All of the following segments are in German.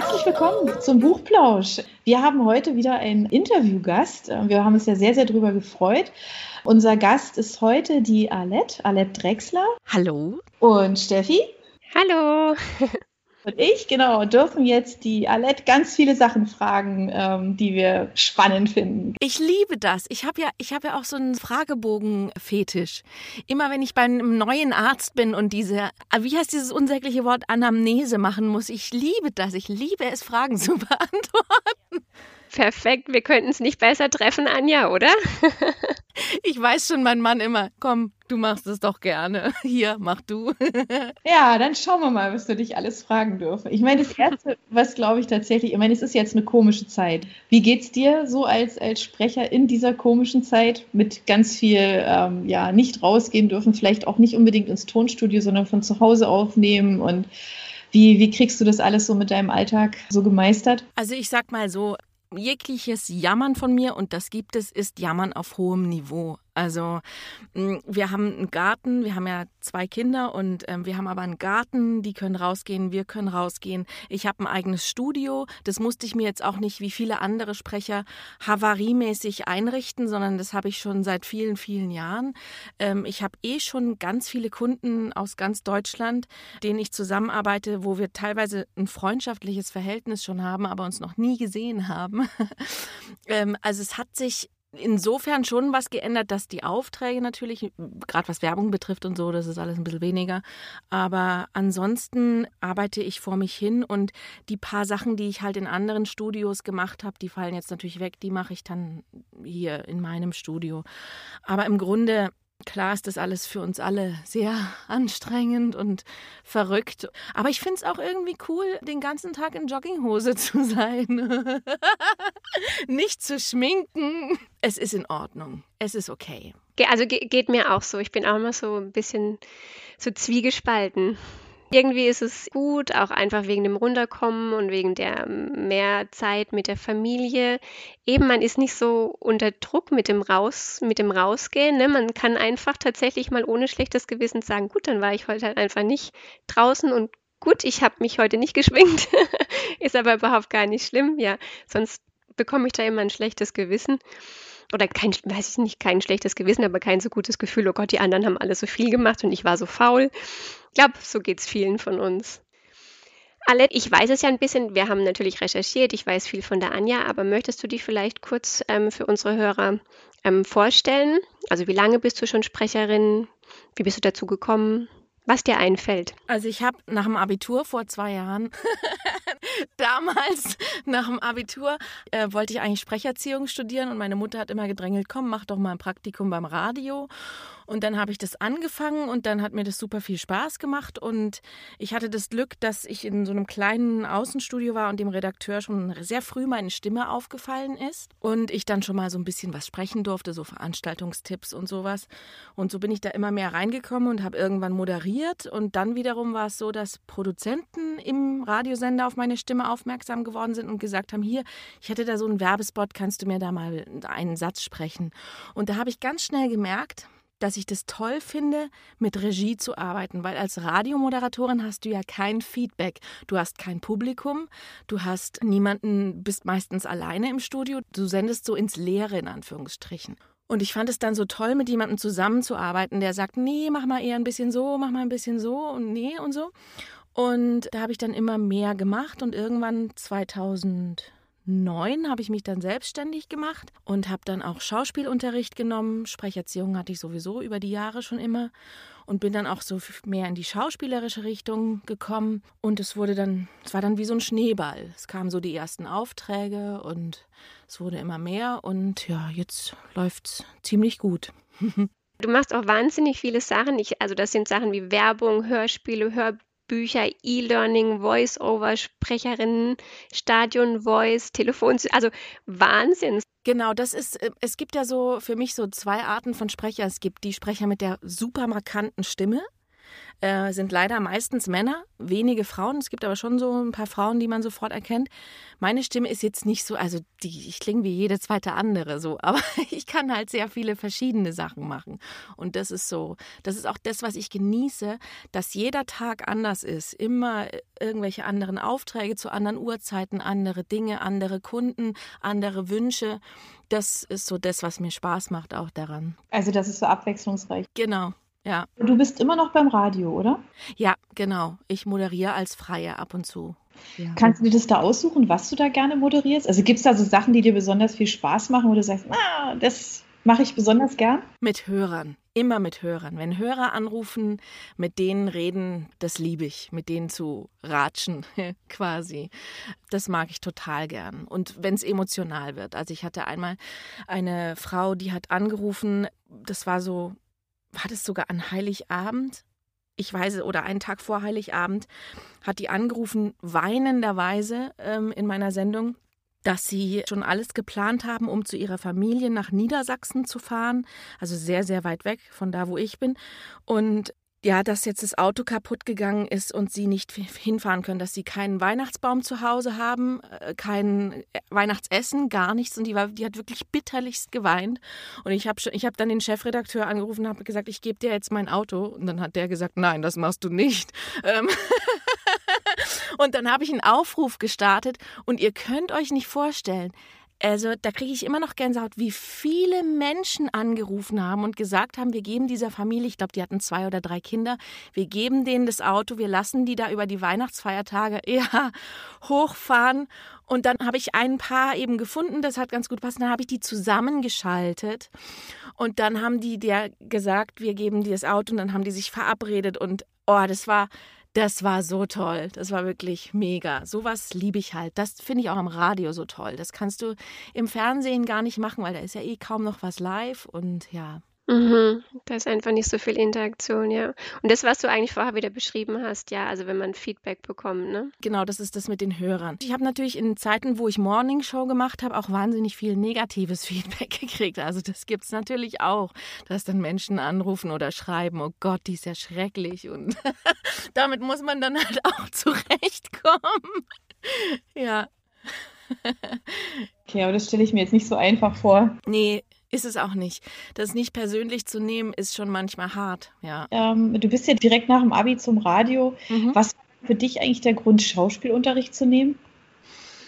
Herzlich willkommen zum Buchplausch. Wir haben heute wieder einen Interviewgast. Wir haben uns ja sehr, sehr darüber gefreut. Unser Gast ist heute die Alette, Alette Drexler. Hallo. Und Steffi. Hallo. Und ich, genau, dürfen jetzt die Alette ganz viele Sachen fragen, ähm, die wir spannend finden. Ich liebe das. Ich habe ja, ich habe ja auch so einen Fragebogen-Fetisch. Immer wenn ich bei einem neuen Arzt bin und diese, wie heißt dieses unsägliche Wort Anamnese machen muss, ich liebe das. Ich liebe es, Fragen zu beantworten. Perfekt, wir könnten es nicht besser treffen, Anja, oder? ich weiß schon, mein Mann immer, komm, du machst es doch gerne. Hier, mach du. ja, dann schauen wir mal, was wir dich alles fragen dürfen. Ich meine, das Erste, was glaube ich tatsächlich, ich meine, es ist jetzt eine komische Zeit. Wie geht's dir so als, als Sprecher in dieser komischen Zeit mit ganz viel, ähm, ja, nicht rausgehen dürfen, vielleicht auch nicht unbedingt ins Tonstudio, sondern von zu Hause aufnehmen und wie, wie kriegst du das alles so mit deinem Alltag so gemeistert? Also ich sag mal so, jegliches Jammern von mir, und das gibt es, ist Jammern auf hohem Niveau. Also mm, wir haben einen Garten, wir haben ja zwei Kinder und ähm, wir haben aber einen Garten, die können rausgehen, wir können rausgehen. Ich habe ein eigenes Studio, das musste ich mir jetzt auch nicht wie viele andere Sprecher havariemäßig einrichten, sondern das habe ich schon seit vielen, vielen Jahren. Ähm, ich habe eh schon ganz viele Kunden aus ganz Deutschland, denen ich zusammenarbeite, wo wir teilweise ein freundschaftliches Verhältnis schon haben, aber uns noch nie gesehen haben. ähm, also es hat sich insofern schon was geändert, dass die Aufträge natürlich, gerade was Werbung betrifft und so, das ist alles ein bisschen weniger. Aber ansonsten arbeite ich vor mich hin und die paar Sachen, die ich halt in anderen Studios gemacht habe, die fallen jetzt natürlich weg, die mache ich dann hier in meinem Studio. Aber im Grunde Klar ist das alles für uns alle sehr anstrengend und verrückt. Aber ich finde es auch irgendwie cool, den ganzen Tag in Jogginghose zu sein. Nicht zu schminken. Es ist in Ordnung. Es ist okay. Also geht mir auch so. Ich bin auch immer so ein bisschen so zwiegespalten. Irgendwie ist es gut, auch einfach wegen dem Runterkommen und wegen der mehr Zeit mit der Familie. Eben, man ist nicht so unter Druck mit dem Raus, mit dem Rausgehen. Ne? Man kann einfach tatsächlich mal ohne schlechtes Gewissen sagen, gut, dann war ich heute halt einfach nicht draußen und gut, ich habe mich heute nicht geschwingt. ist aber überhaupt gar nicht schlimm. Ja, sonst bekomme ich da immer ein schlechtes Gewissen oder kein, weiß ich nicht, kein schlechtes Gewissen, aber kein so gutes Gefühl, oh Gott, die anderen haben alle so viel gemacht und ich war so faul. Ich glaube, so geht es vielen von uns. Alette, ich weiß es ja ein bisschen, wir haben natürlich recherchiert, ich weiß viel von der Anja, aber möchtest du dich vielleicht kurz ähm, für unsere Hörer ähm, vorstellen? Also wie lange bist du schon Sprecherin? Wie bist du dazu gekommen? Was dir einfällt? Also ich habe nach dem Abitur vor zwei Jahren damals nach dem Abitur äh, wollte ich eigentlich Sprecherziehung studieren und meine Mutter hat immer gedrängelt, komm, mach doch mal ein Praktikum beim Radio. Und dann habe ich das angefangen und dann hat mir das super viel Spaß gemacht. Und ich hatte das Glück, dass ich in so einem kleinen Außenstudio war und dem Redakteur schon sehr früh meine Stimme aufgefallen ist. Und ich dann schon mal so ein bisschen was sprechen durfte, so Veranstaltungstipps und sowas. Und so bin ich da immer mehr reingekommen und habe irgendwann moderiert. Und dann wiederum war es so, dass Produzenten im Radiosender auf meine Stimme aufmerksam geworden sind und gesagt haben, hier, ich hätte da so einen Werbespot, kannst du mir da mal einen Satz sprechen? Und da habe ich ganz schnell gemerkt, dass ich das toll finde, mit Regie zu arbeiten, weil als Radiomoderatorin hast du ja kein Feedback. Du hast kein Publikum, du hast niemanden, bist meistens alleine im Studio, du sendest so ins Leere in Anführungsstrichen. Und ich fand es dann so toll, mit jemandem zusammenzuarbeiten, der sagt, nee, mach mal eher ein bisschen so, mach mal ein bisschen so und nee und so. Und da habe ich dann immer mehr gemacht und irgendwann 2000 neun habe ich mich dann selbstständig gemacht und habe dann auch Schauspielunterricht genommen. Sprecherziehung hatte ich sowieso über die Jahre schon immer und bin dann auch so mehr in die schauspielerische Richtung gekommen. Und es wurde dann, es war dann wie so ein Schneeball. Es kamen so die ersten Aufträge und es wurde immer mehr und ja, jetzt läuft es ziemlich gut. Du machst auch wahnsinnig viele Sachen. Ich, also das sind Sachen wie Werbung, Hörspiele, Hörbücher. Bücher, E-Learning, Voice-Over, Sprecherinnen, Stadion Voice, Telefon, also Wahnsinn. Genau, das ist, äh, es gibt ja so für mich so zwei Arten von Sprecher. Es gibt die Sprecher mit der super markanten Stimme. Äh, sind leider meistens Männer, wenige Frauen. Es gibt aber schon so ein paar Frauen, die man sofort erkennt. Meine Stimme ist jetzt nicht so, also die, ich klinge wie jede zweite andere so, aber ich kann halt sehr viele verschiedene Sachen machen. Und das ist so, das ist auch das, was ich genieße, dass jeder Tag anders ist. Immer irgendwelche anderen Aufträge zu anderen Uhrzeiten, andere Dinge, andere Kunden, andere Wünsche. Das ist so das, was mir Spaß macht auch daran. Also das ist so abwechslungsreich. Genau. Ja. Du bist immer noch beim Radio, oder? Ja, genau. Ich moderiere als Freie ab und zu. Ja. Kannst du dir das da aussuchen, was du da gerne moderierst? Also gibt es da so Sachen, die dir besonders viel Spaß machen, wo du sagst, ah, das mache ich besonders gern? Mit Hörern, immer mit Hörern. Wenn Hörer anrufen, mit denen reden, das liebe ich, mit denen zu ratschen quasi. Das mag ich total gern. Und wenn es emotional wird. Also ich hatte einmal eine Frau, die hat angerufen, das war so war das sogar an Heiligabend? Ich weiß, oder einen Tag vor Heiligabend hat die angerufen, weinenderweise ähm, in meiner Sendung, dass sie schon alles geplant haben, um zu ihrer Familie nach Niedersachsen zu fahren, also sehr, sehr weit weg von da, wo ich bin. Und ja, dass jetzt das Auto kaputt gegangen ist und sie nicht hinfahren können, dass sie keinen Weihnachtsbaum zu Hause haben, äh, kein äh, Weihnachtsessen, gar nichts. Und die, war, die hat wirklich bitterlichst geweint. Und ich habe hab dann den Chefredakteur angerufen und habe gesagt, ich gebe dir jetzt mein Auto. Und dann hat der gesagt, nein, das machst du nicht. Ähm, und dann habe ich einen Aufruf gestartet und ihr könnt euch nicht vorstellen, also da kriege ich immer noch Gänsehaut, wie viele Menschen angerufen haben und gesagt haben, wir geben dieser Familie, ich glaube, die hatten zwei oder drei Kinder, wir geben denen das Auto, wir lassen die da über die Weihnachtsfeiertage ja, hochfahren. Und dann habe ich ein Paar eben gefunden, das hat ganz gut passt. Dann habe ich die zusammengeschaltet und dann haben die der gesagt, wir geben dir das Auto und dann haben die sich verabredet und oh, das war das war so toll. Das war wirklich mega. Sowas liebe ich halt. Das finde ich auch am Radio so toll. Das kannst du im Fernsehen gar nicht machen, weil da ist ja eh kaum noch was live und ja. Mhm. Da ist einfach nicht so viel Interaktion, ja. Und das, was du eigentlich vorher wieder beschrieben hast, ja, also wenn man Feedback bekommt, ne? Genau, das ist das mit den Hörern. Ich habe natürlich in Zeiten, wo ich Morning Show gemacht habe, auch wahnsinnig viel negatives Feedback gekriegt. Also das gibt es natürlich auch, dass dann Menschen anrufen oder schreiben, oh Gott, die ist ja schrecklich. Und damit muss man dann halt auch zurechtkommen. ja. Okay, aber das stelle ich mir jetzt nicht so einfach vor. Nee, ist es auch nicht. Das nicht persönlich zu nehmen, ist schon manchmal hart, ja. Ähm, du bist ja direkt nach dem Abi zum Radio. Mhm. Was war für dich eigentlich der Grund, Schauspielunterricht zu nehmen?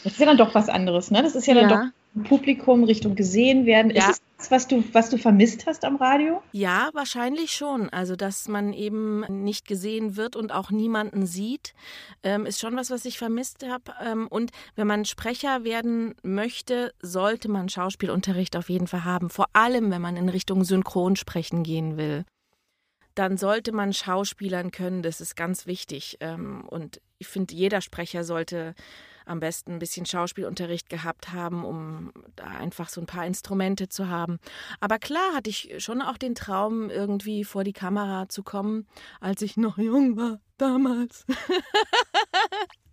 Das ist ja dann doch was anderes, ne? Das ist ja dann ja. doch Publikum, Richtung gesehen werden. Ja. Ist es das, was du, was du vermisst hast am Radio? Ja, wahrscheinlich schon. Also, dass man eben nicht gesehen wird und auch niemanden sieht, ähm, ist schon was, was ich vermisst habe. Ähm, und wenn man Sprecher werden möchte, sollte man Schauspielunterricht auf jeden Fall haben. Vor allem, wenn man in Richtung Synchronsprechen gehen will dann sollte man Schauspielern können. Das ist ganz wichtig. Ähm, und ich finde, jeder Sprecher sollte am besten ein bisschen Schauspielunterricht gehabt haben, um da einfach so ein paar Instrumente zu haben. Aber klar hatte ich schon auch den Traum, irgendwie vor die Kamera zu kommen, als ich noch jung war, damals.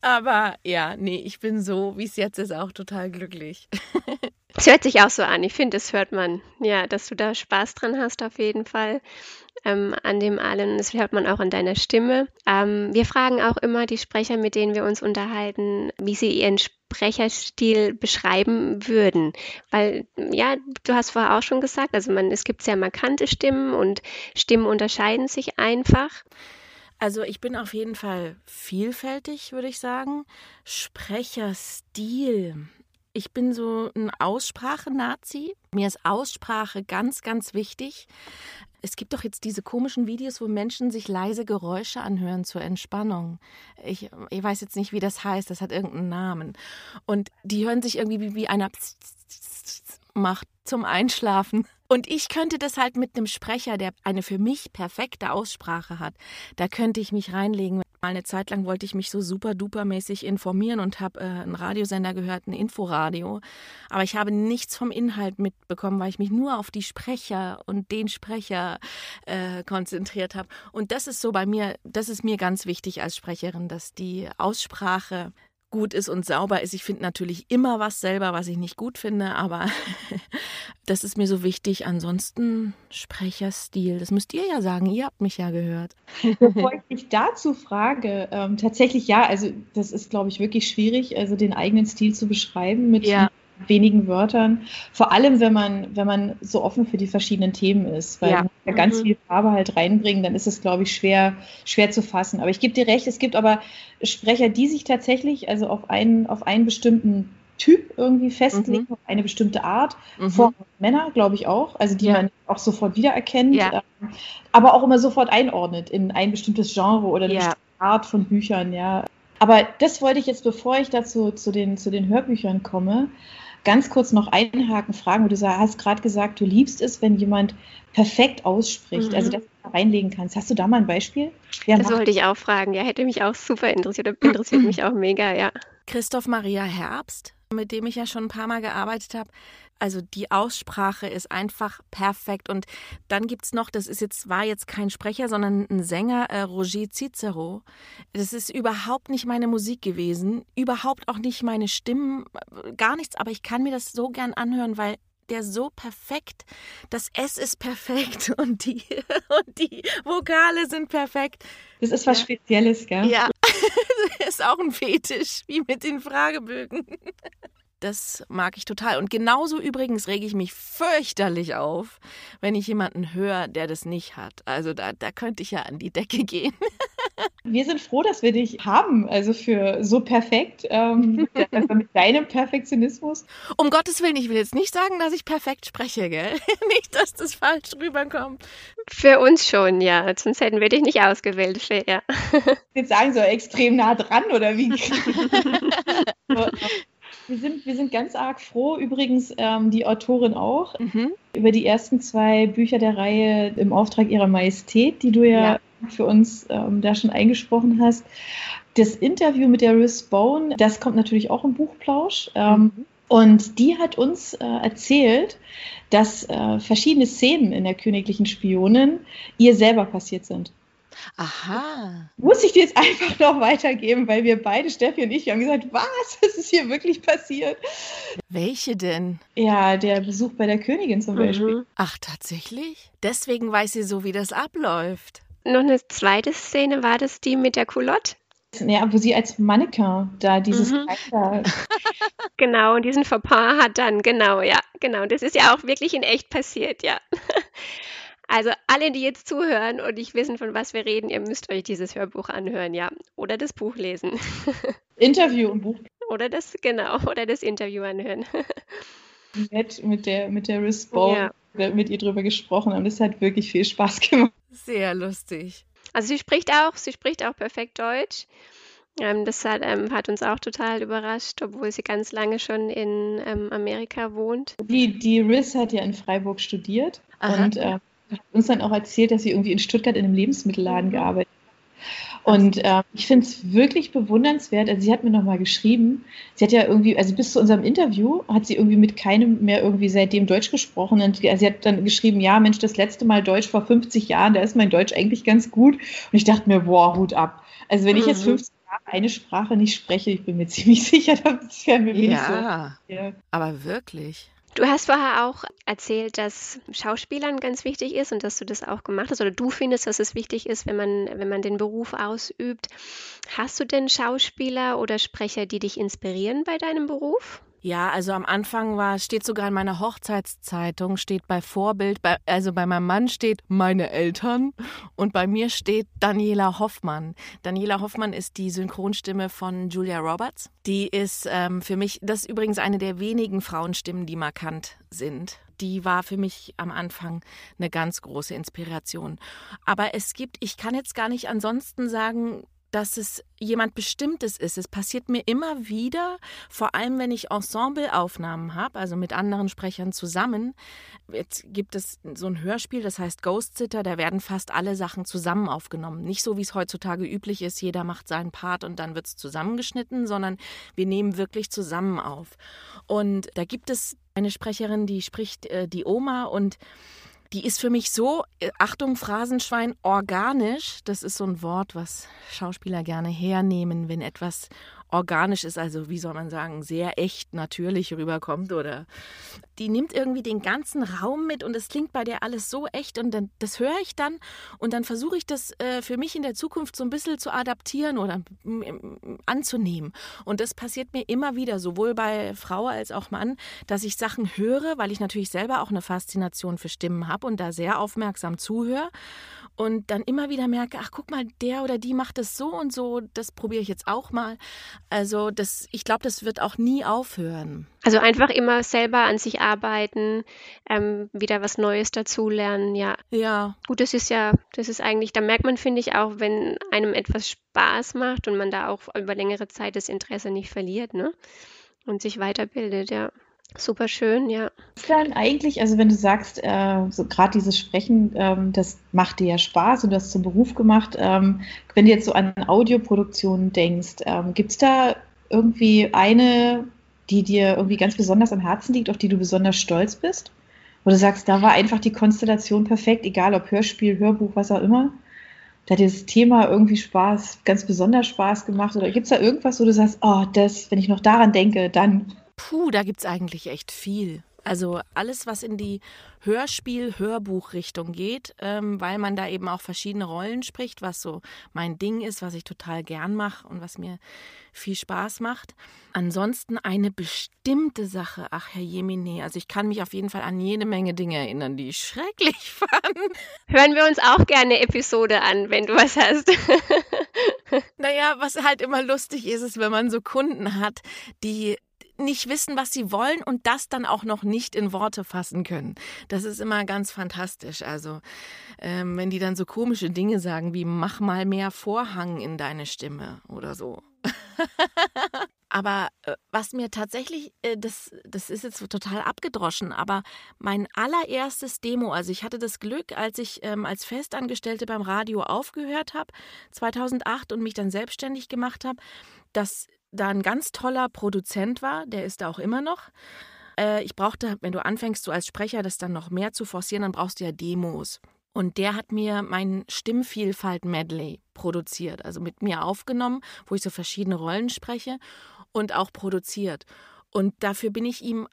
Aber ja, nee, ich bin so, wie es jetzt ist, auch total glücklich. Es hört sich auch so an. Ich finde, das hört man. Ja, dass du da Spaß dran hast, auf jeden Fall ähm, an dem allen. Das hört man auch an deiner Stimme. Ähm, wir fragen auch immer die Sprecher, mit denen wir uns unterhalten, wie sie ihren Sprecherstil beschreiben würden. Weil, ja, du hast vorher auch schon gesagt, also man, es gibt sehr markante Stimmen und Stimmen unterscheiden sich einfach. Also ich bin auf jeden Fall vielfältig, würde ich sagen. Sprecherstil. Ich bin so ein Aussprache-Nazi. Mir ist Aussprache ganz, ganz wichtig. Es gibt doch jetzt diese komischen Videos, wo Menschen sich leise Geräusche anhören zur Entspannung. Ich, ich weiß jetzt nicht, wie das heißt, das hat irgendeinen Namen. Und die hören sich irgendwie wie, wie einer macht zum Einschlafen. Und ich könnte das halt mit einem Sprecher, der eine für mich perfekte Aussprache hat, da könnte ich mich reinlegen. Mal eine Zeit lang wollte ich mich so super duper mäßig informieren und habe äh, einen Radiosender gehört, ein Inforadio. Aber ich habe nichts vom Inhalt mitbekommen, weil ich mich nur auf die Sprecher und den Sprecher äh, konzentriert habe. Und das ist so bei mir, das ist mir ganz wichtig als Sprecherin, dass die Aussprache gut ist und sauber ist. Ich finde natürlich immer was selber, was ich nicht gut finde, aber das ist mir so wichtig. Ansonsten Sprecherstil, das müsst ihr ja sagen, ihr habt mich ja gehört. Bevor ich dich dazu frage, ähm, tatsächlich ja, also das ist, glaube ich, wirklich schwierig, also den eigenen Stil zu beschreiben mit ja. Wenigen Wörtern. Vor allem, wenn man, wenn man so offen für die verschiedenen Themen ist, weil ja. man ja ganz mhm. viel Farbe halt reinbringen, dann ist es, glaube ich, schwer, schwer zu fassen. Aber ich gebe dir recht, es gibt aber Sprecher, die sich tatsächlich also auf einen, auf einen bestimmten Typ irgendwie festlegen, mhm. auf eine bestimmte Art. Mhm. Vor Männer, glaube ich auch, also die ja. man auch sofort wiedererkennt, ja. ähm, aber auch immer sofort einordnet in ein bestimmtes Genre oder eine bestimmte Art von Büchern, ja. Aber das wollte ich jetzt, bevor ich dazu zu den, zu den Hörbüchern komme, ganz kurz noch einhaken, fragen, wo du hast gerade gesagt, du liebst es, wenn jemand perfekt ausspricht, also mhm. also dass du reinlegen kannst. Hast du da mal ein Beispiel? Wer das wollte ich auch fragen, ja, hätte mich auch super interessiert, interessiert mich auch mega, ja. Christoph Maria Herbst, mit dem ich ja schon ein paar Mal gearbeitet habe, also die Aussprache ist einfach perfekt. Und dann gibt es noch, das ist jetzt, war jetzt kein Sprecher, sondern ein Sänger, äh, Roger Cicero. Das ist überhaupt nicht meine Musik gewesen, überhaupt auch nicht meine Stimmen, äh, gar nichts, aber ich kann mir das so gern anhören, weil der so perfekt, das S ist perfekt und die, und die Vokale sind perfekt. Das ist was ja. Spezielles, gell? Ja, ist auch ein Fetisch, wie mit den Fragebögen. Das mag ich total. Und genauso übrigens rege ich mich fürchterlich auf, wenn ich jemanden höre, der das nicht hat. Also da, da könnte ich ja an die Decke gehen. Wir sind froh, dass wir dich haben, also für so perfekt, ähm, also mit deinem Perfektionismus. Um Gottes Willen, ich will jetzt nicht sagen, dass ich perfekt spreche, gell? nicht, dass das falsch rüberkommt. Für uns schon, ja. Sonst hätten wir dich nicht ausgewählt, ja. Jetzt sagen so extrem nah dran, oder wie? Wir sind, wir sind ganz arg froh, übrigens ähm, die Autorin auch, mhm. über die ersten zwei Bücher der Reihe im Auftrag ihrer Majestät, die du ja, ja. für uns ähm, da schon eingesprochen hast. Das Interview mit der Riss Bone, das kommt natürlich auch im Buchplausch. Ähm, mhm. Und die hat uns äh, erzählt, dass äh, verschiedene Szenen in der königlichen Spionin ihr selber passiert sind. Aha. Muss ich dir jetzt einfach noch weitergeben, weil wir beide, Steffi und ich, haben gesagt, was, das ist hier wirklich passiert. Welche denn? Ja, der Besuch bei der Königin zum mhm. Beispiel. Ach, tatsächlich? Deswegen weiß sie so, wie das abläuft. Noch eine zweite Szene, war das die mit der Culotte? Ja, wo sie als Mannequin da dieses mhm. genau, und diesen Fauxpas hat dann, genau, ja, genau. Das ist ja auch wirklich in echt passiert, ja. Also alle, die jetzt zuhören und nicht wissen, von was wir reden, ihr müsst euch dieses Hörbuch anhören, ja. Oder das Buch lesen. Interview und Buch. Oder das, genau, oder das Interview anhören. Nett mit der, mit der Respawn, ja. mit ihr drüber gesprochen haben. Das hat wirklich viel Spaß gemacht. Sehr lustig. Also sie spricht auch, sie spricht auch perfekt Deutsch. Ähm, das hat, ähm, hat, uns auch total überrascht, obwohl sie ganz lange schon in ähm, Amerika wohnt. Die, die Riz hat ja in Freiburg studiert Aha. und äh, hat uns dann auch erzählt, dass sie irgendwie in Stuttgart in einem Lebensmittelladen mhm. gearbeitet hat. Und äh, ich finde es wirklich bewundernswert. Also sie hat mir nochmal geschrieben, sie hat ja irgendwie, also bis zu unserem Interview hat sie irgendwie mit keinem mehr irgendwie seitdem Deutsch gesprochen. Und sie hat dann geschrieben, ja Mensch, das letzte Mal Deutsch vor 50 Jahren, da ist mein Deutsch eigentlich ganz gut. Und ich dachte mir, boah, Hut ab. Also wenn mhm. ich jetzt 50 mhm. Jahre eine Sprache nicht spreche, ich bin mir ziemlich sicher, das wäre mir ja, so. Ja, aber wirklich. Du hast vorher auch erzählt, dass Schauspielern ganz wichtig ist und dass du das auch gemacht hast oder du findest, dass es wichtig ist, wenn man, wenn man den Beruf ausübt. Hast du denn Schauspieler oder Sprecher, die dich inspirieren bei deinem Beruf? Ja, also am Anfang war, steht sogar in meiner Hochzeitszeitung, steht bei Vorbild, bei, also bei meinem Mann steht meine Eltern und bei mir steht Daniela Hoffmann. Daniela Hoffmann ist die Synchronstimme von Julia Roberts. Die ist ähm, für mich, das ist übrigens eine der wenigen Frauenstimmen, die markant sind die war für mich am Anfang eine ganz große Inspiration. Aber es gibt, ich kann jetzt gar nicht ansonsten sagen, dass es jemand Bestimmtes ist. Es passiert mir immer wieder, vor allem wenn ich Ensembleaufnahmen habe, also mit anderen Sprechern zusammen. Jetzt gibt es so ein Hörspiel, das heißt Ghost Sitter, da werden fast alle Sachen zusammen aufgenommen. Nicht so, wie es heutzutage üblich ist, jeder macht seinen Part und dann wird es zusammengeschnitten, sondern wir nehmen wirklich zusammen auf. Und da gibt es eine Sprecherin, die spricht äh, die Oma und die ist für mich so, äh, Achtung, Phrasenschwein, organisch. Das ist so ein Wort, was Schauspieler gerne hernehmen, wenn etwas organisch ist, also wie soll man sagen, sehr echt natürlich rüberkommt oder? Die nimmt irgendwie den ganzen Raum mit und es klingt bei der alles so echt und dann das höre ich dann und dann versuche ich das äh, für mich in der Zukunft so ein bisschen zu adaptieren oder anzunehmen. Und das passiert mir immer wieder, sowohl bei Frau als auch Mann, dass ich Sachen höre, weil ich natürlich selber auch eine Faszination für Stimmen habe und da sehr aufmerksam zuhöre und dann immer wieder merke, ach guck mal, der oder die macht das so und so, das probiere ich jetzt auch mal. Also das, ich glaube, das wird auch nie aufhören. Also einfach immer selber an sich arbeiten, ähm, wieder was Neues dazulernen, ja. Ja. Gut, das ist ja, das ist eigentlich, da merkt man, finde ich, auch, wenn einem etwas Spaß macht und man da auch über längere Zeit das Interesse nicht verliert, ne? Und sich weiterbildet, ja. Super schön, ja. Ist dann eigentlich, also wenn du sagst, äh, so gerade dieses Sprechen, ähm, das macht dir ja Spaß und du hast zum Beruf gemacht. Ähm, wenn du jetzt so an Audioproduktionen denkst, ähm, gibt es da irgendwie eine, die dir irgendwie ganz besonders am Herzen liegt, auf die du besonders stolz bist? Wo du sagst, da war einfach die Konstellation perfekt, egal ob Hörspiel, Hörbuch, was auch immer. Da hat dir das Thema irgendwie Spaß, ganz besonders Spaß gemacht? Oder gibt es da irgendwas, wo du sagst, oh, das, wenn ich noch daran denke, dann Puh, da gibt es eigentlich echt viel. Also alles, was in die Hörspiel-Hörbuch-Richtung geht, ähm, weil man da eben auch verschiedene Rollen spricht, was so mein Ding ist, was ich total gern mache und was mir viel Spaß macht. Ansonsten eine bestimmte Sache, ach Herr Jemine, also ich kann mich auf jeden Fall an jede Menge Dinge erinnern, die ich schrecklich fand. Hören wir uns auch gerne eine Episode an, wenn du was hast. naja, was halt immer lustig ist, ist, wenn man so Kunden hat, die nicht wissen, was sie wollen und das dann auch noch nicht in Worte fassen können. Das ist immer ganz fantastisch. Also, ähm, wenn die dann so komische Dinge sagen wie mach mal mehr Vorhang in deine Stimme oder so. aber äh, was mir tatsächlich, äh, das, das ist jetzt total abgedroschen, aber mein allererstes Demo, also ich hatte das Glück, als ich ähm, als Festangestellte beim Radio aufgehört habe, 2008 und mich dann selbstständig gemacht habe, dass da ein ganz toller Produzent war, der ist da auch immer noch. Äh, ich brauchte, wenn du anfängst, so als Sprecher das dann noch mehr zu forcieren, dann brauchst du ja Demos. Und der hat mir mein Stimmvielfalt-Medley produziert, also mit mir aufgenommen, wo ich so verschiedene Rollen spreche und auch produziert. Und dafür bin ich ihm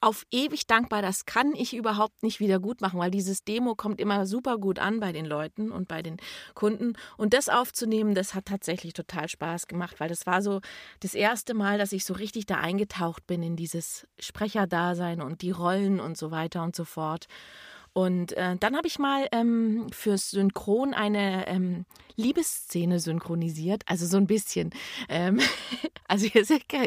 auf ewig dankbar. Das kann ich überhaupt nicht wieder gut machen, weil dieses Demo kommt immer super gut an bei den Leuten und bei den Kunden. Und das aufzunehmen, das hat tatsächlich total Spaß gemacht, weil das war so das erste Mal, dass ich so richtig da eingetaucht bin in dieses Sprecherdasein und die Rollen und so weiter und so fort. Und äh, dann habe ich mal ähm, fürs Synchron eine ähm, Liebesszene synchronisiert, also so ein bisschen. Ähm, also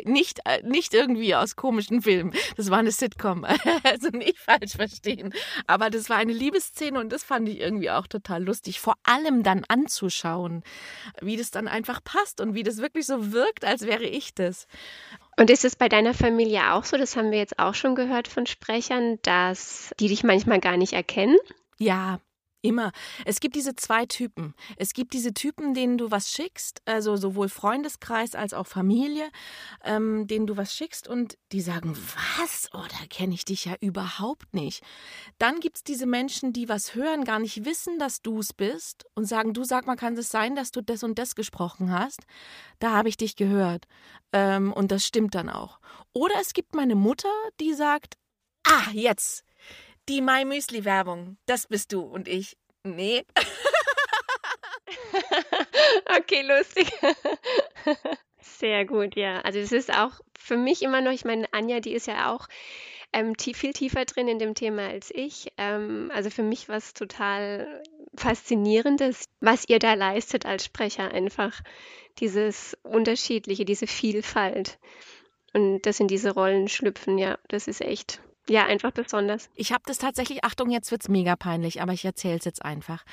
nicht, äh, nicht irgendwie aus komischen Filmen. Das war eine Sitcom, also nicht falsch verstehen. Aber das war eine Liebesszene und das fand ich irgendwie auch total lustig. Vor allem dann anzuschauen, wie das dann einfach passt und wie das wirklich so wirkt, als wäre ich das. Und ist es bei deiner Familie auch so, das haben wir jetzt auch schon gehört von Sprechern, dass die dich manchmal gar nicht erkennen? Ja, Immer. Es gibt diese zwei Typen. Es gibt diese Typen, denen du was schickst, also sowohl Freundeskreis als auch Familie, ähm, denen du was schickst und die sagen, was? Oh, da kenne ich dich ja überhaupt nicht. Dann gibt es diese Menschen, die was hören, gar nicht wissen, dass du es bist und sagen, du sag mal, kann es sein, dass du das und das gesprochen hast? Da habe ich dich gehört. Ähm, und das stimmt dann auch. Oder es gibt meine Mutter, die sagt, ah, jetzt, die My Müsli Werbung, das bist du und ich. Nee. okay, lustig. Sehr gut, ja. Also es ist auch für mich immer noch, ich meine, Anja, die ist ja auch ähm, viel tiefer drin in dem Thema als ich. Ähm, also für mich war es total faszinierendes, was ihr da leistet als Sprecher einfach. Dieses Unterschiedliche, diese Vielfalt. Und das in diese Rollen schlüpfen, ja, das ist echt ja, einfach besonders. Ich habe das tatsächlich, Achtung, jetzt wird es mega peinlich, aber ich erzähle es jetzt einfach.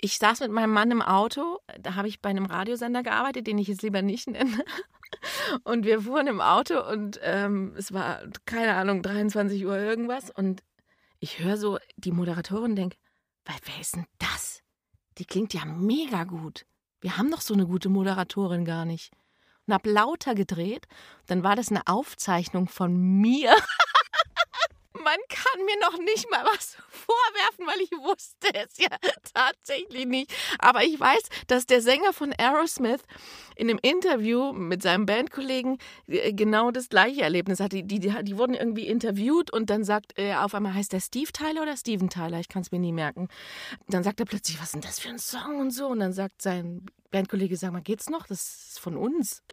Ich saß mit meinem Mann im Auto, da habe ich bei einem Radiosender gearbeitet, den ich jetzt lieber nicht nenne. Und wir fuhren im Auto und ähm, es war, keine Ahnung, 23 Uhr irgendwas. Und ich höre so die Moderatorin denke, wer ist denn das? Die klingt ja mega gut. Wir haben doch so eine gute Moderatorin gar nicht. Und habe lauter gedreht. Dann war das eine Aufzeichnung von mir. man kann mir noch nicht mal was vorwerfen, weil ich wusste es ja tatsächlich nicht. Aber ich weiß, dass der Sänger von Aerosmith in einem Interview mit seinem Bandkollegen äh, genau das gleiche Erlebnis hatte. Die, die, die wurden irgendwie interviewt und dann sagt er auf einmal, heißt der Steve Tyler oder Steven Tyler? Ich kann es mir nie merken. Dann sagt er plötzlich, was ist denn das für ein Song und so. Und dann sagt sein Bandkollege, sag mal, geht's noch? Das ist von uns.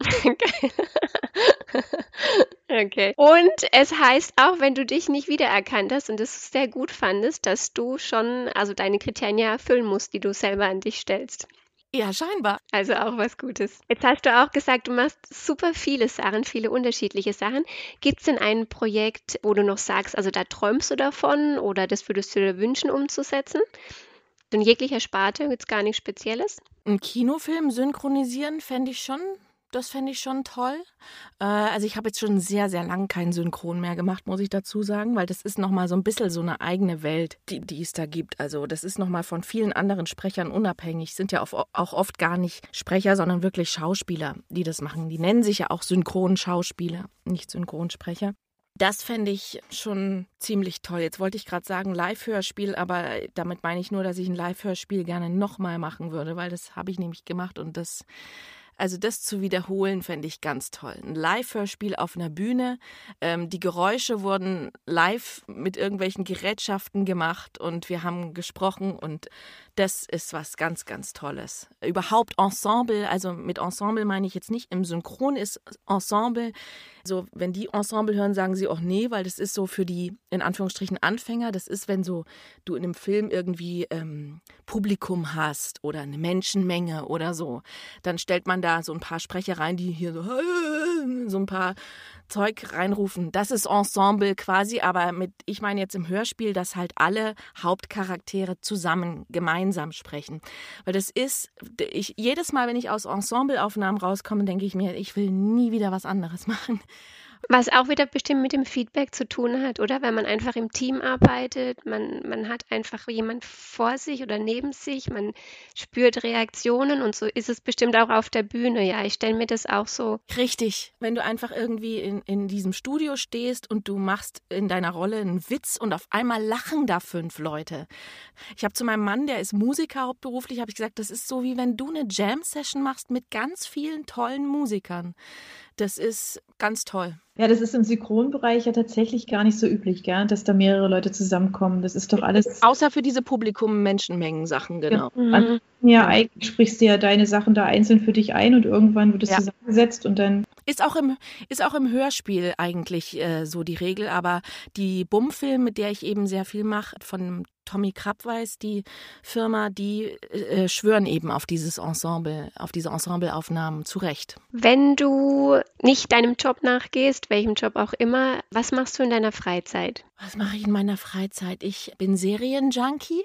okay. Und es heißt auch, wenn du dich nicht wiedererkannt hast und es sehr gut fandest, dass du schon, also deine Kriterien ja erfüllen musst, die du selber an dich stellst. Ja, scheinbar. Also auch was Gutes. Jetzt hast du auch gesagt, du machst super viele Sachen, viele unterschiedliche Sachen. Gibt es denn ein Projekt, wo du noch sagst, also da träumst du davon oder das würdest du dir wünschen umzusetzen? In jeglicher Sparte es gar nichts Spezielles? Ein Kinofilm synchronisieren fände ich schon das fände ich schon toll. Äh, also ich habe jetzt schon sehr, sehr lange keinen Synchron mehr gemacht, muss ich dazu sagen, weil das ist nochmal so ein bisschen so eine eigene Welt, die, die es da gibt. Also das ist nochmal von vielen anderen Sprechern unabhängig. Sind ja auch oft gar nicht Sprecher, sondern wirklich Schauspieler, die das machen. Die nennen sich ja auch Synchronschauspieler, nicht Synchronsprecher. Das fände ich schon ziemlich toll. Jetzt wollte ich gerade sagen Live-Hörspiel, aber damit meine ich nur, dass ich ein Live-Hörspiel gerne nochmal machen würde, weil das habe ich nämlich gemacht und das also das zu wiederholen, fände ich ganz toll. Ein Live-Hörspiel auf einer Bühne. Ähm, die Geräusche wurden live mit irgendwelchen Gerätschaften gemacht und wir haben gesprochen und das ist was ganz, ganz Tolles. Überhaupt Ensemble, also mit Ensemble meine ich jetzt nicht im Synchron ist Ensemble. So, wenn die Ensemble hören, sagen sie auch nee, weil das ist so für die, in Anführungsstrichen, Anfänger. Das ist, wenn so du in einem Film irgendwie ähm, Publikum hast oder eine Menschenmenge oder so. Dann stellt man da so ein paar Sprecher rein, die hier so, so ein paar Zeug reinrufen. Das ist Ensemble quasi, aber mit, ich meine jetzt im Hörspiel, dass halt alle Hauptcharaktere zusammen, gemeinsam sprechen. Weil das ist, ich, jedes Mal, wenn ich aus Ensembleaufnahmen rauskomme, denke ich mir, ich will nie wieder was anderes machen. Was auch wieder bestimmt mit dem Feedback zu tun hat, oder? Wenn man einfach im Team arbeitet, man, man hat einfach jemand vor sich oder neben sich, man spürt Reaktionen und so ist es bestimmt auch auf der Bühne. Ja, ich stelle mir das auch so. Richtig. Wenn du einfach irgendwie in, in diesem Studio stehst und du machst in deiner Rolle einen Witz und auf einmal lachen da fünf Leute. Ich habe zu meinem Mann, der ist Musiker hauptberuflich, habe ich gesagt, das ist so wie wenn du eine Jam-Session machst mit ganz vielen tollen Musikern. Das ist ganz toll. Ja, das ist im Synchronbereich ja tatsächlich gar nicht so üblich, gell? dass da mehrere Leute zusammenkommen. Das ist doch alles. Außer für diese Publikum-Menschenmengen-Sachen, genau. Ja, mhm. Ja, eigentlich sprichst du ja deine Sachen da einzeln für dich ein und irgendwann wird es ja. zusammengesetzt und dann. Ist auch im, ist auch im Hörspiel eigentlich äh, so die Regel, aber die Bummfilm, mit der ich eben sehr viel mache, von Tommy Krabweis, die Firma, die äh, schwören eben auf dieses Ensemble, auf diese Ensembleaufnahmen zu Recht. Wenn du nicht deinem Job nachgehst, welchem Job auch immer, was machst du in deiner Freizeit? Was mache ich in meiner Freizeit? Ich bin Serienjunkie.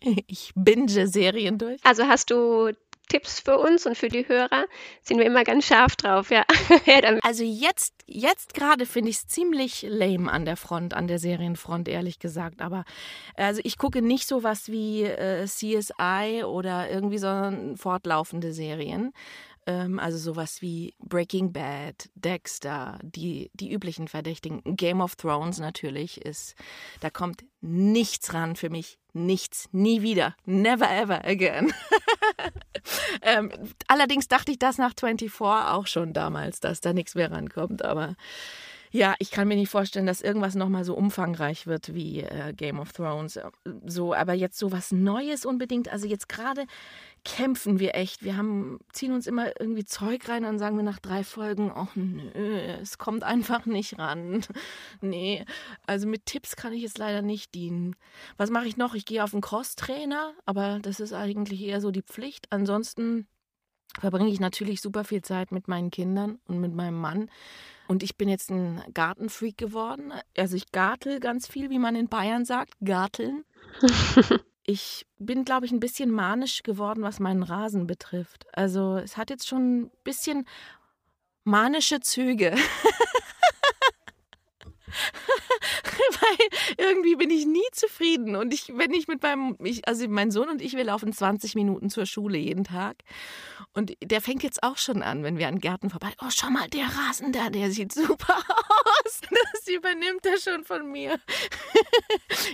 ich binge Serien durch. Also hast du Tipps für uns und für die Hörer sind wir immer ganz scharf drauf, ja. also jetzt, jetzt gerade finde ich es ziemlich lame an der Front, an der Serienfront, ehrlich gesagt. Aber also ich gucke nicht so was wie äh, CSI oder irgendwie so fortlaufende Serien. Ähm, also sowas wie Breaking Bad, Dexter, die, die üblichen Verdächtigen. Game of Thrones natürlich ist, da kommt nichts ran für mich. Nichts. Nie wieder. Never ever again. ähm, allerdings dachte ich das nach 24 auch schon damals, dass da nichts mehr rankommt, aber ja, ich kann mir nicht vorstellen, dass irgendwas nochmal so umfangreich wird wie äh, Game of Thrones. So, aber jetzt so was Neues unbedingt. Also jetzt gerade kämpfen wir echt. Wir haben, ziehen uns immer irgendwie Zeug rein und sagen wir nach drei Folgen, oh nö, es kommt einfach nicht ran. nee, also mit Tipps kann ich jetzt leider nicht dienen. Was mache ich noch? Ich gehe auf einen Cross-Trainer, aber das ist eigentlich eher so die Pflicht. Ansonsten verbringe ich natürlich super viel Zeit mit meinen Kindern und mit meinem Mann. Und ich bin jetzt ein Gartenfreak geworden. Also ich gartel ganz viel, wie man in Bayern sagt, garteln. ich bin, glaube ich, ein bisschen manisch geworden, was meinen Rasen betrifft. Also es hat jetzt schon ein bisschen manische Züge. Weil irgendwie bin ich nie zufrieden. Und ich, wenn ich mit meinem, ich, also mein Sohn und ich, wir laufen 20 Minuten zur Schule jeden Tag. Und der fängt jetzt auch schon an, wenn wir an Gärten vorbei. Oh, schau mal, der Rasen da, der sieht super aus. Das übernimmt er schon von mir.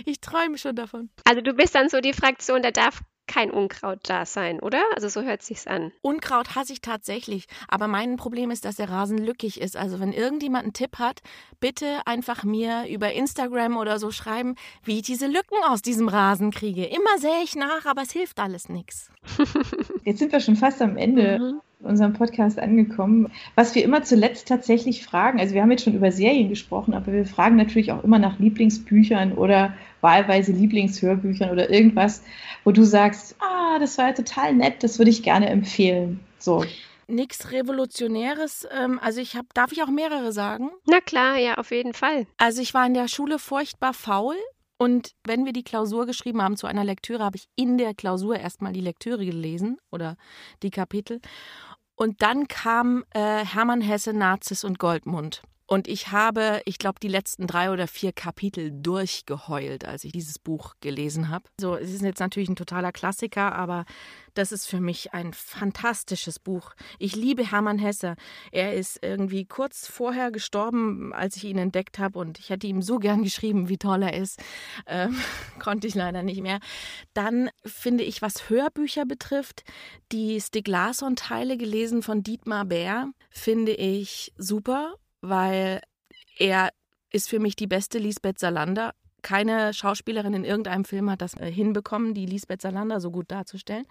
Ich träume schon davon. Also du bist dann so die Fraktion, da darf kein Unkraut da sein, oder? Also so hört sich's an. Unkraut hasse ich tatsächlich, aber mein Problem ist, dass der Rasen lückig ist. Also wenn irgendjemand einen Tipp hat, bitte einfach mir über Instagram oder so schreiben, wie ich diese Lücken aus diesem Rasen kriege. Immer sähe ich nach, aber es hilft alles nichts. Jetzt sind wir schon fast am Ende. Mhm unserem Podcast angekommen. Was wir immer zuletzt tatsächlich fragen, also wir haben jetzt schon über Serien gesprochen, aber wir fragen natürlich auch immer nach Lieblingsbüchern oder wahlweise Lieblingshörbüchern oder irgendwas, wo du sagst, ah, das war ja total nett, das würde ich gerne empfehlen. So. Nichts Revolutionäres. Ähm, also ich habe, darf ich auch mehrere sagen? Na klar, ja, auf jeden Fall. Also ich war in der Schule furchtbar faul. Und wenn wir die Klausur geschrieben haben zu einer Lektüre, habe ich in der Klausur erstmal die Lektüre gelesen oder die Kapitel. Und dann kam äh, Hermann Hesse, Nazis und Goldmund. Und ich habe, ich glaube, die letzten drei oder vier Kapitel durchgeheult, als ich dieses Buch gelesen habe. So, es ist jetzt natürlich ein totaler Klassiker, aber das ist für mich ein fantastisches Buch. Ich liebe Hermann Hesse. Er ist irgendwie kurz vorher gestorben, als ich ihn entdeckt habe und ich hätte ihm so gern geschrieben, wie toll er ist. Ähm, konnte ich leider nicht mehr. Dann finde ich, was Hörbücher betrifft, die Stig Larsson-Teile gelesen von Dietmar Bär, finde ich super weil er ist für mich die beste Lisbeth Salander. Keine Schauspielerin in irgendeinem Film hat das äh, hinbekommen, die Lisbeth Salander so gut darzustellen.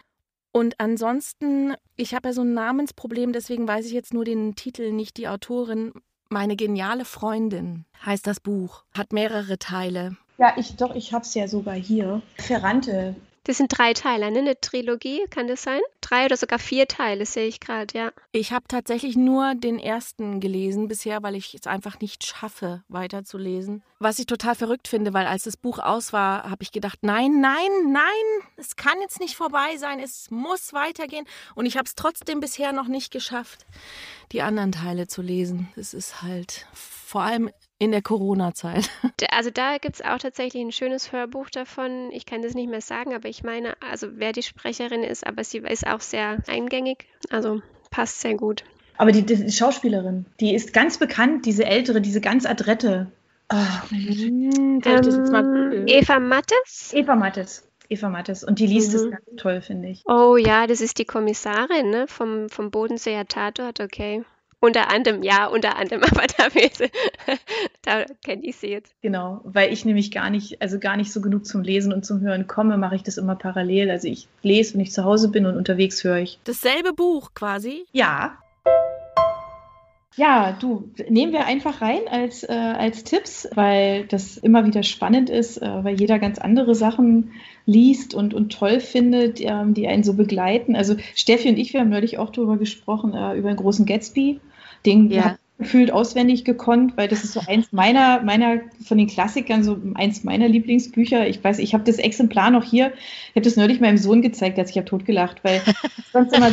Und ansonsten, ich habe ja so ein Namensproblem, deswegen weiß ich jetzt nur den Titel, nicht die Autorin. Meine geniale Freundin heißt das Buch, hat mehrere Teile. Ja, ich doch, ich habe es ja sogar hier. Ferrante das sind drei Teile, ne? Eine Trilogie, kann das sein? Drei oder sogar vier Teile, sehe ich gerade, ja. Ich habe tatsächlich nur den ersten gelesen bisher, weil ich es einfach nicht schaffe, weiterzulesen. Was ich total verrückt finde, weil als das Buch aus war, habe ich gedacht, nein, nein, nein, es kann jetzt nicht vorbei sein, es muss weitergehen. Und ich habe es trotzdem bisher noch nicht geschafft, die anderen Teile zu lesen. Es ist halt vor allem in der Corona-Zeit. Also da gibt es auch tatsächlich ein schönes Hörbuch davon. Ich kann das nicht mehr sagen, aber ich meine, also wer die Sprecherin ist, aber sie ist auch sehr eingängig. Also passt sehr gut. Aber die, die Schauspielerin, die ist ganz bekannt, diese ältere, diese ganz adrette. Oh, ähm, Eva Mattes? Eva Mattes. Eva Mattes. Und die liest mhm. es ganz toll, finde ich. Oh ja, das ist die Kommissarin ne? vom, vom Bodenseer Tatort, okay. Unter anderem, ja, unter anderem, aber da, da kenne ich sie jetzt. Genau, weil ich nämlich gar nicht, also gar nicht so genug zum Lesen und zum Hören komme, mache ich das immer parallel. Also ich lese, wenn ich zu Hause bin und unterwegs höre ich. Dasselbe Buch quasi? Ja. Ja, du, nehmen wir einfach rein als, äh, als Tipps, weil das immer wieder spannend ist, äh, weil jeder ganz andere Sachen liest und, und toll findet, äh, die einen so begleiten. Also Steffi und ich, wir haben neulich auch darüber gesprochen, äh, über den großen Gatsby. Den ja gefühlt auswendig gekonnt, weil das ist so eins meiner, meiner von den Klassikern, so eins meiner Lieblingsbücher. Ich weiß, ich habe das Exemplar noch hier. Ich habe das neulich meinem Sohn gezeigt, als ich habe totgelacht, weil sonst immer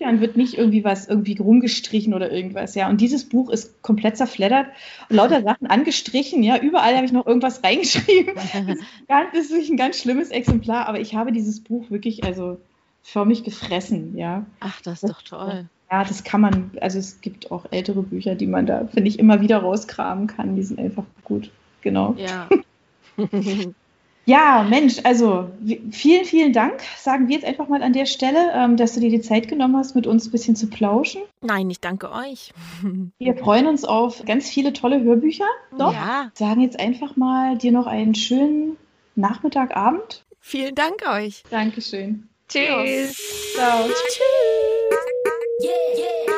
dann wird nicht irgendwie was irgendwie rumgestrichen oder irgendwas, ja. Und dieses Buch ist komplett zerfleddert und lauter Sachen angestrichen, ja. Überall habe ich noch irgendwas reingeschrieben. Das ist wirklich ein ganz schlimmes Exemplar, aber ich habe dieses Buch wirklich, also förmlich gefressen, ja. Ach, das ist doch toll. Ja, das kann man, also es gibt auch ältere Bücher, die man da, finde ich, immer wieder rauskramen kann. Die sind einfach gut. Genau. Ja. ja, Mensch, also vielen, vielen Dank, sagen wir jetzt einfach mal an der Stelle, ähm, dass du dir die Zeit genommen hast, mit uns ein bisschen zu plauschen. Nein, ich danke euch. wir freuen uns auf ganz viele tolle Hörbücher. Doch. Ja. Sagen jetzt einfach mal dir noch einen schönen Nachmittag, Abend. Vielen Dank euch. Dankeschön. Tschüss. Ciao. Tschüss. yeah yeah